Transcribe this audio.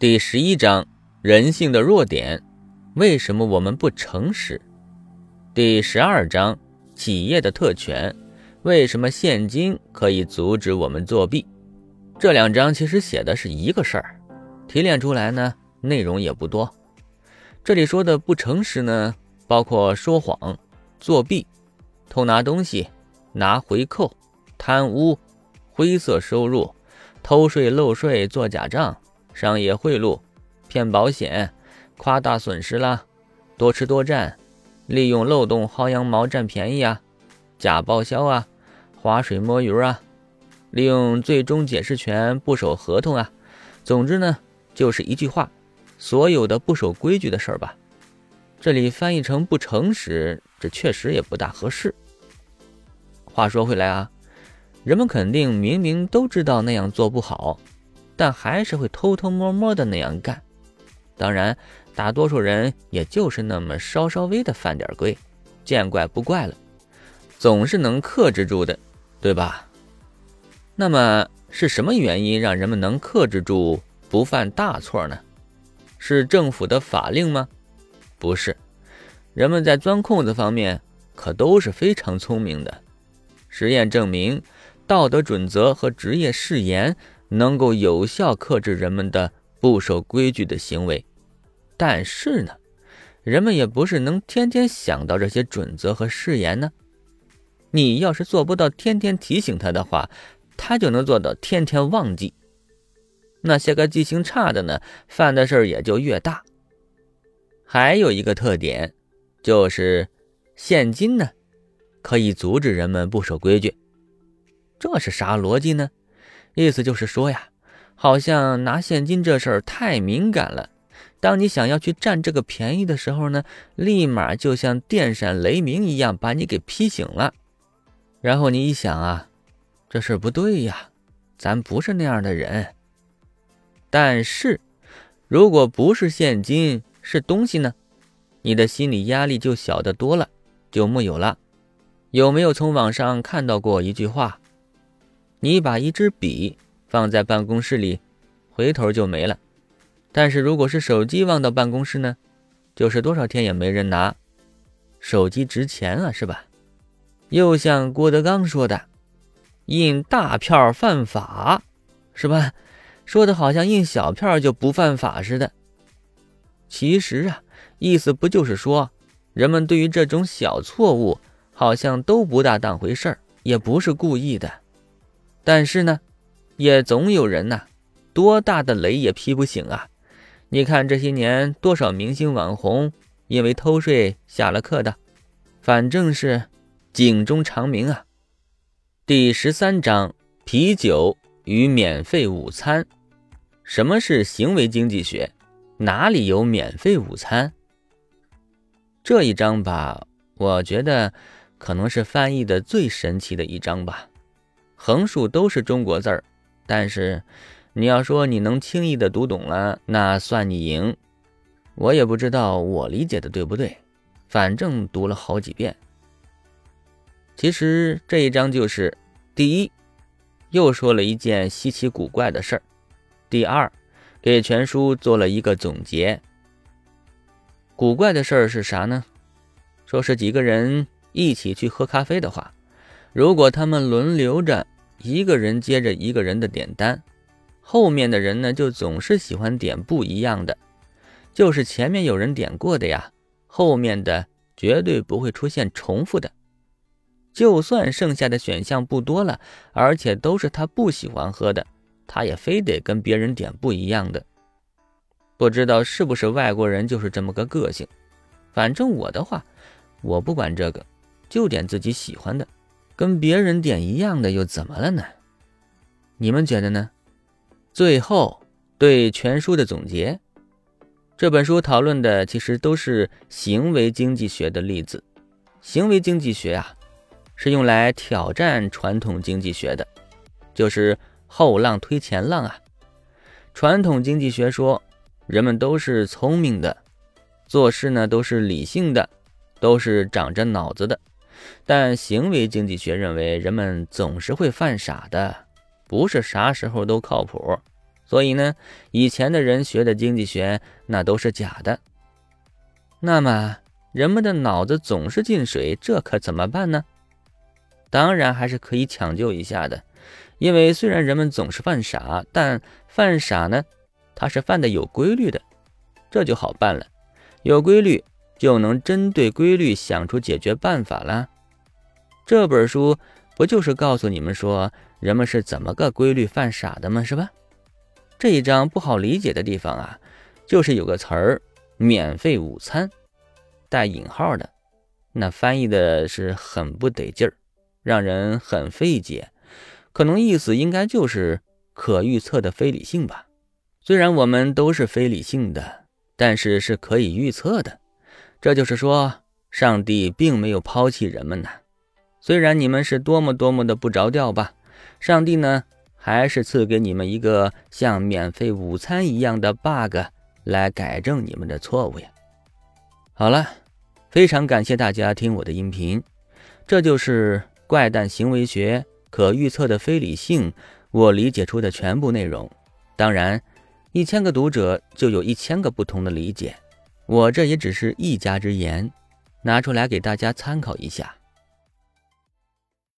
第十一章人性的弱点，为什么我们不诚实？第十二章企业的特权，为什么现金可以阻止我们作弊？这两章其实写的是一个事儿，提炼出来呢内容也不多。这里说的不诚实呢，包括说谎、作弊、偷拿东西、拿回扣、贪污、灰色收入。偷税漏税、做假账、商业贿赂、骗保险、夸大损失啦、多吃多占、利用漏洞薅羊毛占便宜啊、假报销啊、划水摸鱼啊、利用最终解释权不守合同啊。总之呢，就是一句话，所有的不守规矩的事儿吧。这里翻译成不诚实，这确实也不大合适。话说回来啊。人们肯定明明都知道那样做不好，但还是会偷偷摸摸的那样干。当然，大多数人也就是那么稍稍微的犯点规，见怪不怪了，总是能克制住的，对吧？那么是什么原因让人们能克制住不犯大错呢？是政府的法令吗？不是，人们在钻空子方面可都是非常聪明的。实验证明。道德准则和职业誓言能够有效克制人们的不守规矩的行为，但是呢，人们也不是能天天想到这些准则和誓言呢。你要是做不到天天提醒他的话，他就能做到天天忘记。那些个记性差的呢，犯的事儿也就越大。还有一个特点，就是现金呢，可以阻止人们不守规矩。这是啥逻辑呢？意思就是说呀，好像拿现金这事儿太敏感了。当你想要去占这个便宜的时候呢，立马就像电闪雷鸣一样把你给劈醒了。然后你一想啊，这事不对呀，咱不是那样的人。但是，如果不是现金，是东西呢，你的心理压力就小得多了，就木有了。有没有从网上看到过一句话？你把一支笔放在办公室里，回头就没了。但是如果是手机忘到办公室呢，就是多少天也没人拿。手机值钱啊，是吧？又像郭德纲说的：“印大票犯法，是吧？”说的好像印小票就不犯法似的。其实啊，意思不就是说，人们对于这种小错误好像都不大当回事儿，也不是故意的。但是呢，也总有人呐，多大的雷也劈不醒啊！你看这些年多少明星网红因为偷税下了课的，反正是警钟长鸣啊。第十三章：啤酒与免费午餐。什么是行为经济学？哪里有免费午餐？这一章吧，我觉得可能是翻译的最神奇的一章吧。横竖都是中国字儿，但是你要说你能轻易的读懂了，那算你赢。我也不知道我理解的对不对，反正读了好几遍。其实这一章就是第一，又说了一件稀奇古怪的事儿；第二，给全书做了一个总结。古怪的事儿是啥呢？说是几个人一起去喝咖啡的话。如果他们轮流着，一个人接着一个人的点单，后面的人呢就总是喜欢点不一样的，就是前面有人点过的呀，后面的绝对不会出现重复的。就算剩下的选项不多了，而且都是他不喜欢喝的，他也非得跟别人点不一样的。不知道是不是外国人就是这么个个性，反正我的话，我不管这个，就点自己喜欢的。跟别人点一样的又怎么了呢？你们觉得呢？最后对全书的总结，这本书讨论的其实都是行为经济学的例子。行为经济学啊，是用来挑战传统经济学的，就是后浪推前浪啊。传统经济学说，人们都是聪明的，做事呢都是理性的，都是长着脑子的。但行为经济学认为，人们总是会犯傻的，不是啥时候都靠谱，所以呢，以前的人学的经济学那都是假的。那么，人们的脑子总是进水，这可怎么办呢？当然还是可以抢救一下的，因为虽然人们总是犯傻，但犯傻呢，它是犯的有规律的，这就好办了。有规律就能针对规律想出解决办法了。这本书不就是告诉你们说人们是怎么个规律犯傻的吗？是吧？这一章不好理解的地方啊，就是有个词儿“免费午餐”，带引号的，那翻译的是很不得劲儿，让人很费解。可能意思应该就是可预测的非理性吧。虽然我们都是非理性的，但是是可以预测的。这就是说，上帝并没有抛弃人们呢。虽然你们是多么多么的不着调吧，上帝呢？还是赐给你们一个像免费午餐一样的 bug 来改正你们的错误呀！好了，非常感谢大家听我的音频，这就是怪诞行为学可预测的非理性，我理解出的全部内容。当然，一千个读者就有一千个不同的理解，我这也只是一家之言，拿出来给大家参考一下。